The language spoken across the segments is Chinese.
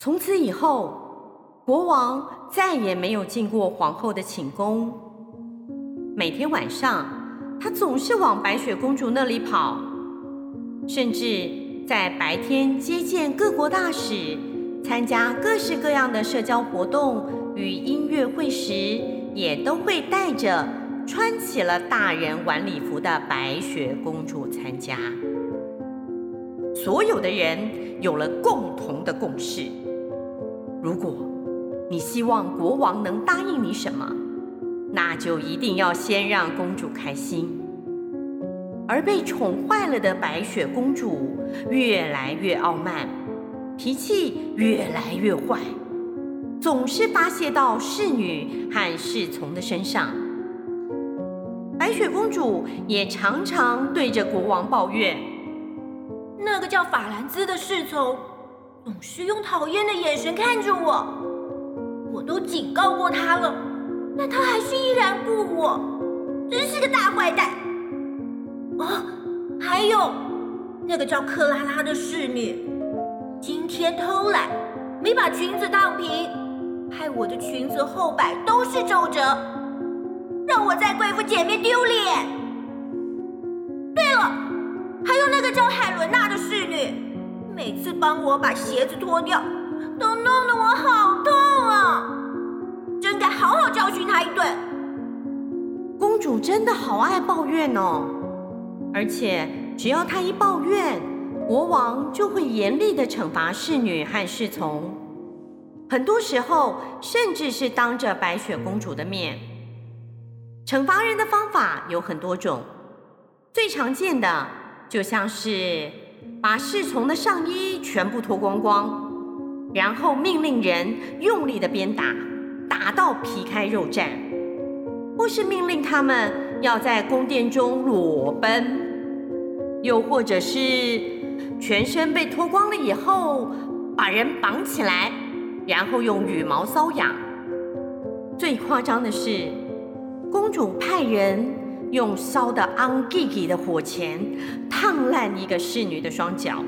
从此以后，国王再也没有进过皇后的寝宫。每天晚上，他总是往白雪公主那里跑，甚至在白天接见各国大使，参加各式各样的社交活动与音乐会时，也都会带着穿起了大人晚礼服的白雪公主参加。所有的人有了共同的共识：如果你希望国王能答应你什么，那就一定要先让公主开心。而被宠坏了的白雪公主越来越傲慢，脾气越来越坏，总是发泄到侍女和侍从的身上。白雪公主也常常对着国王抱怨。那个叫法兰兹的侍从总是用讨厌的眼神看着我，我都警告过他了，但他还是依然顾我，真是个大坏蛋。哦，还有那个叫克拉拉的侍女，今天偷懒，没把裙子烫平，害我的裙子后摆都是皱褶，让我在贵妇前面丢脸。对了。还有那个叫海伦娜的侍女，每次帮我把鞋子脱掉，都弄得我好痛啊！真该好好教训她一顿。公主真的好爱抱怨哦，而且只要她一抱怨，国王就会严厉地惩罚侍女和侍从，很多时候甚至是当着白雪公主的面。惩罚人的方法有很多种，最常见的。就像是把侍从的上衣全部脱光光，然后命令人用力的鞭打，打到皮开肉绽；或是命令他们要在宫殿中裸奔，又或者是全身被脱光了以后，把人绑起来，然后用羽毛搔痒。最夸张的是，公主派人。用烧得昂吉吉的火钳烫烂一个侍女的双脚，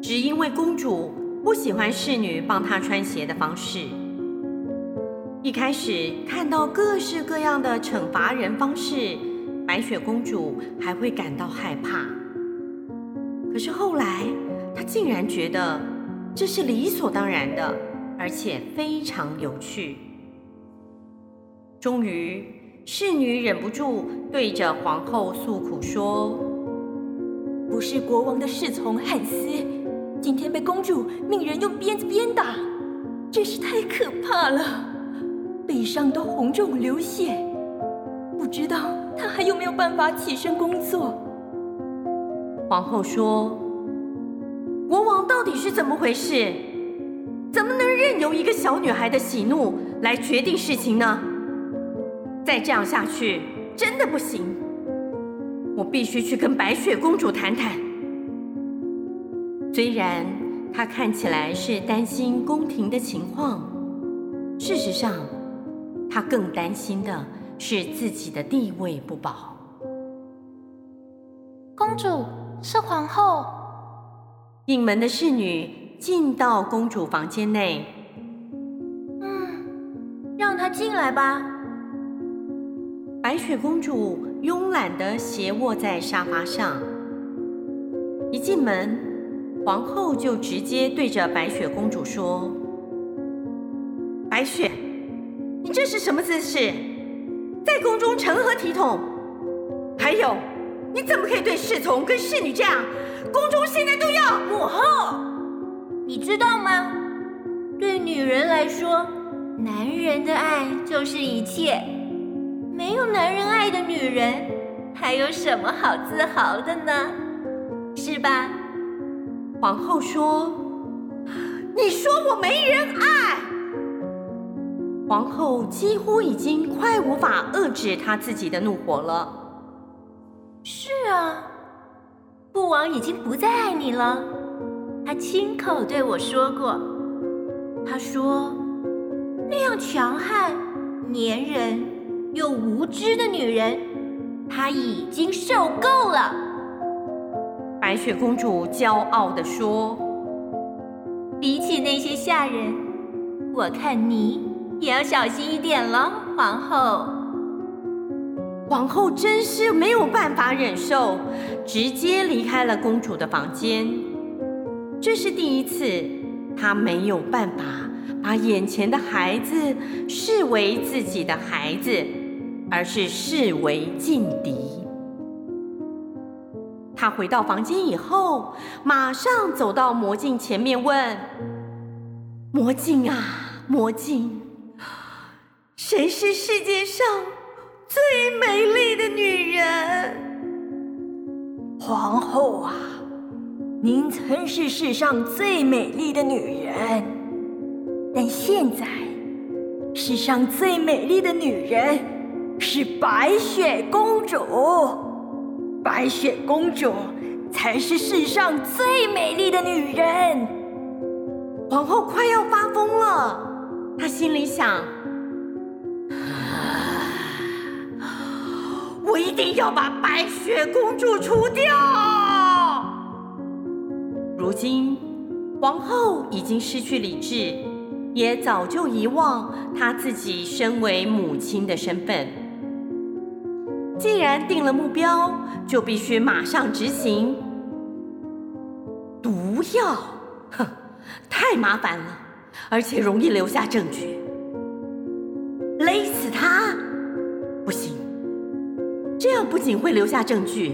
只因为公主不喜欢侍女帮她穿鞋的方式。一开始看到各式各样的惩罚人方式，白雪公主还会感到害怕。可是后来，她竟然觉得这是理所当然的，而且非常有趣。终于。侍女忍不住对着皇后诉苦说：“不是国王的侍从汉斯，今天被公主命人用鞭子鞭打，真是太可怕了，背上都红肿流血，不知道他还有没有办法起身工作。”皇后说：“国王到底是怎么回事？怎么能任由一个小女孩的喜怒来决定事情呢？”再这样下去真的不行，我必须去跟白雪公主谈谈。虽然她看起来是担心宫廷的情况，事实上，她更担心的是自己的地位不保。公主是皇后。应门的侍女进到公主房间内。嗯，让她进来吧。白雪公主慵懒地斜卧在沙发上，一进门，皇后就直接对着白雪公主说：“白雪，你这是什么姿势？在宫中成何体统？还有，你怎么可以对侍从跟侍女这样？宫中现在都要母后，你知道吗？对女人来说，男人的爱就是一切。”没有男人爱的女人，还有什么好自豪的呢？是吧？皇后说：“你说我没人爱。”皇后几乎已经快无法遏制她自己的怒火了。是啊，父王已经不再爱你了。他亲口对我说过，他说那样强悍、粘人。又无知的女人，她已经受够了。白雪公主骄傲地说：“比起那些下人，我看你也要小心一点了，皇后。皇后真是没有办法忍受，直接离开了公主的房间。这是第一次，她没有办法把眼前的孩子视为自己的孩子，而是视为劲敌。他回到房间以后，马上走到魔镜前面问：“魔镜啊，魔镜，谁是世界上最美丽的女人？”皇后啊，您曾是世上最美丽的女人，但现在世上最美丽的女人是白雪公主。白雪公主才是世上最美丽的女人。皇后快要发疯了，她心里想：我一定要把白雪公主除掉。如今，皇后已经失去理智，也早就遗忘她自己身为母亲的身份。既然定了目标，就必须马上执行。毒药，哼，太麻烦了，而且容易留下证据。勒死他，不行，这样不仅会留下证据，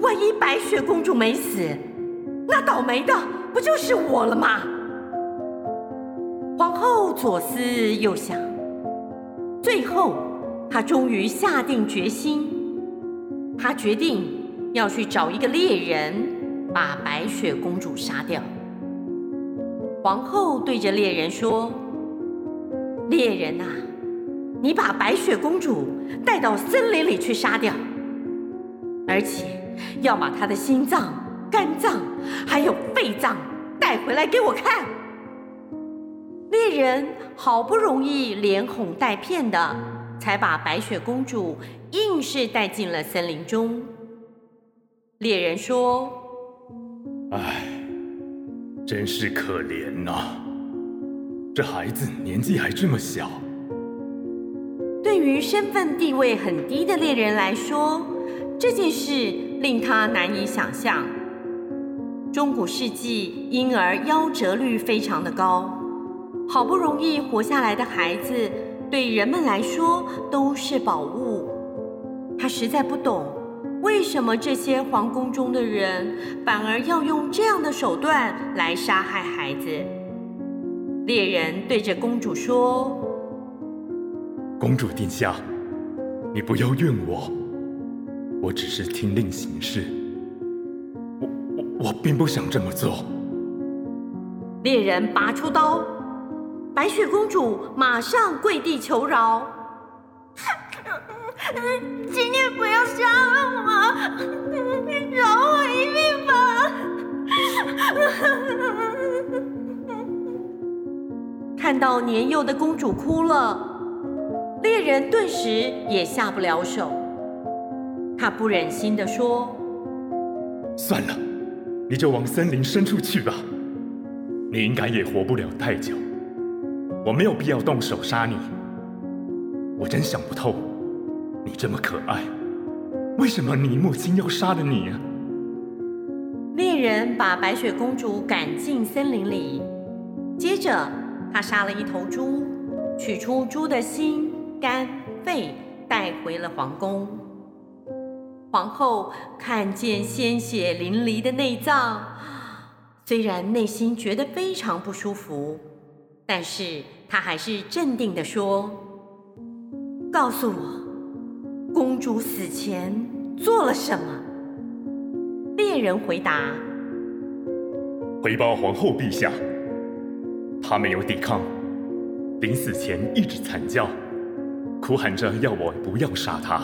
万一白雪公主没死，那倒霉的不就是我了吗？皇后左思右想，最后。他终于下定决心，他决定要去找一个猎人，把白雪公主杀掉。皇后对着猎人说：“猎人呐，你把白雪公主带到森林里去杀掉，而且要把她的心脏、肝脏还有肺脏带回来给我看。”猎人好不容易连哄带骗的。才把白雪公主硬是带进了森林中。猎人说：“唉，真是可怜呐！这孩子年纪还这么小。”对于身份地位很低的猎人来说，这件事令他难以想象。中古世纪婴儿夭折率非常的高，好不容易活下来的孩子。对人们来说都是宝物，他实在不懂为什么这些皇宫中的人反而要用这样的手段来杀害孩子。猎人对着公主说：“公主殿下，你不要怨我，我只是听令行事，我我我并不想这么做。”猎人拔出刀。白雪公主马上跪地求饶：“ 请你不要杀了我，饶我一命吧！” 看到年幼的公主哭了，猎人顿时也下不了手。他不忍心地说：“算了，你就往森林深处去吧，你应该也活不了太久。”我没有必要动手杀你，我真想不透，你这么可爱，为什么你母亲要杀了你啊？猎人把白雪公主赶进森林里，接着他杀了一头猪，取出猪的心、肝、肺，带回了皇宫。皇后看见鲜血淋漓的内脏，虽然内心觉得非常不舒服，但是。他还是镇定地说：“告诉我，公主死前做了什么？”猎人回答：“回报皇后陛下，她没有抵抗，临死前一直惨叫，哭喊着要我不要杀她。”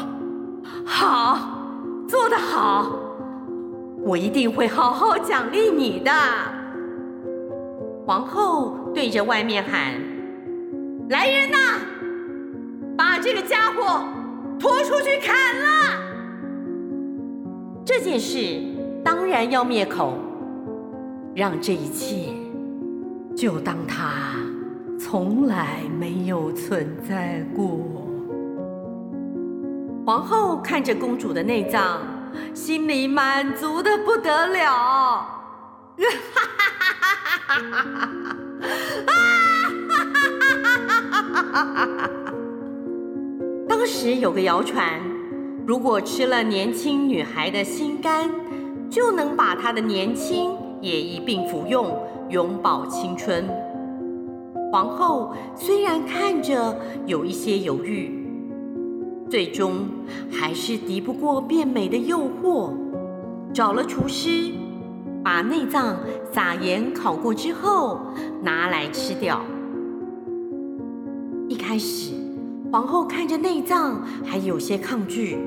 好，做得好，我一定会好好奖励你的。皇后对着外面喊。来人呐！把这个家伙拖出去砍了！这件事当然要灭口，让这一切就当它从来没有存在过。皇后看着公主的内脏，心里满足的不得了。哈哈哈哈哈哈！当时有个谣传，如果吃了年轻女孩的心肝，就能把她的年轻也一并服用，永葆青春。皇后虽然看着有一些犹豫，最终还是敌不过变美的诱惑，找了厨师，把内脏撒盐烤过之后拿来吃掉。一开始，皇后看着内脏还有些抗拒，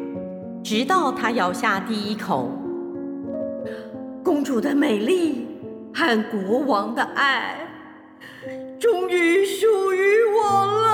直到她咬下第一口，公主的美丽和国王的爱终于属于我了